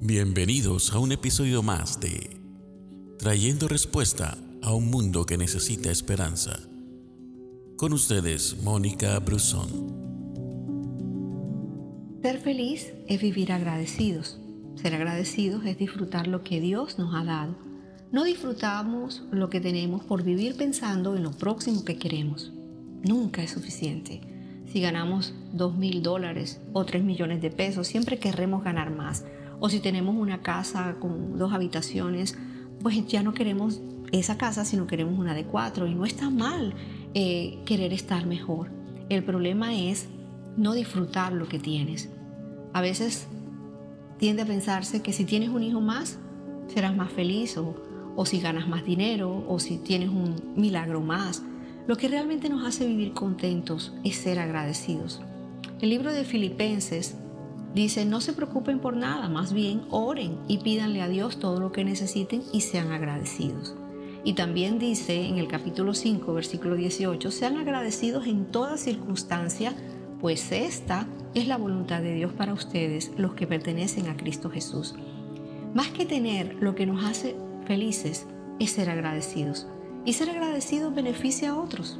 Bienvenidos a un episodio más de Trayendo Respuesta a un Mundo que Necesita Esperanza. Con ustedes, Mónica Brusón. Ser feliz es vivir agradecidos. Ser agradecidos es disfrutar lo que Dios nos ha dado. No disfrutamos lo que tenemos por vivir pensando en lo próximo que queremos. Nunca es suficiente. Si ganamos dos mil dólares o tres millones de pesos, siempre querremos ganar más o si tenemos una casa con dos habitaciones, pues ya no queremos esa casa, sino queremos una de cuatro. Y no está mal eh, querer estar mejor. El problema es no disfrutar lo que tienes. A veces tiende a pensarse que si tienes un hijo más, serás más feliz o, o si ganas más dinero o si tienes un milagro más. Lo que realmente nos hace vivir contentos es ser agradecidos. El libro de Filipenses Dice, no se preocupen por nada, más bien oren y pídanle a Dios todo lo que necesiten y sean agradecidos. Y también dice en el capítulo 5, versículo 18, sean agradecidos en toda circunstancia, pues esta es la voluntad de Dios para ustedes, los que pertenecen a Cristo Jesús. Más que tener lo que nos hace felices es ser agradecidos. Y ser agradecidos beneficia a otros.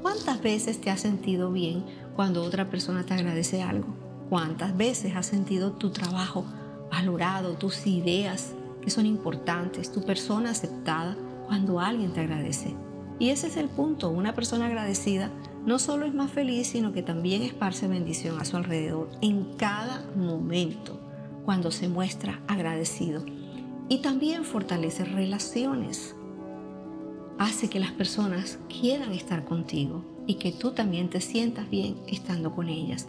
¿Cuántas veces te has sentido bien cuando otra persona te agradece algo? ¿Cuántas veces has sentido tu trabajo valorado, tus ideas que son importantes, tu persona aceptada cuando alguien te agradece? Y ese es el punto, una persona agradecida no solo es más feliz, sino que también esparce bendición a su alrededor en cada momento cuando se muestra agradecido. Y también fortalece relaciones. Hace que las personas quieran estar contigo y que tú también te sientas bien estando con ellas.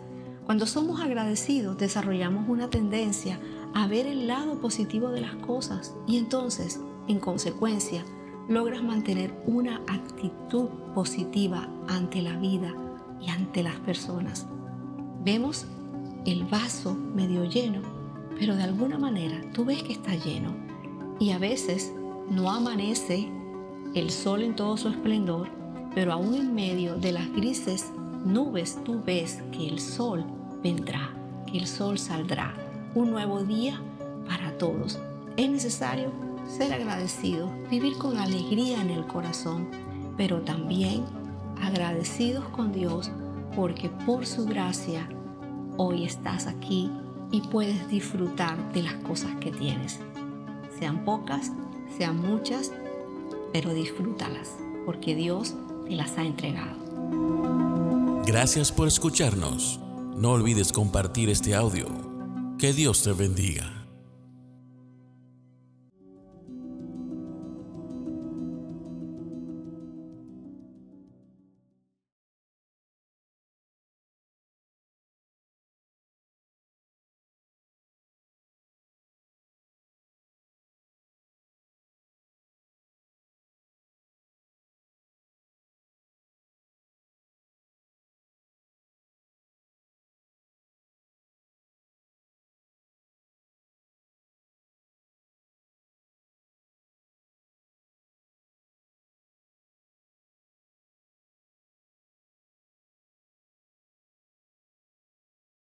Cuando somos agradecidos, desarrollamos una tendencia a ver el lado positivo de las cosas y entonces, en consecuencia, logras mantener una actitud positiva ante la vida y ante las personas. Vemos el vaso medio lleno, pero de alguna manera tú ves que está lleno y a veces no amanece el sol en todo su esplendor, pero aún en medio de las grises nubes tú ves que el sol vendrá, que el sol saldrá, un nuevo día para todos. Es necesario ser agradecido, vivir con alegría en el corazón, pero también agradecidos con Dios porque por su gracia hoy estás aquí y puedes disfrutar de las cosas que tienes. Sean pocas, sean muchas, pero disfrútalas porque Dios te las ha entregado. Gracias por escucharnos. No olvides compartir este audio. Que Dios te bendiga.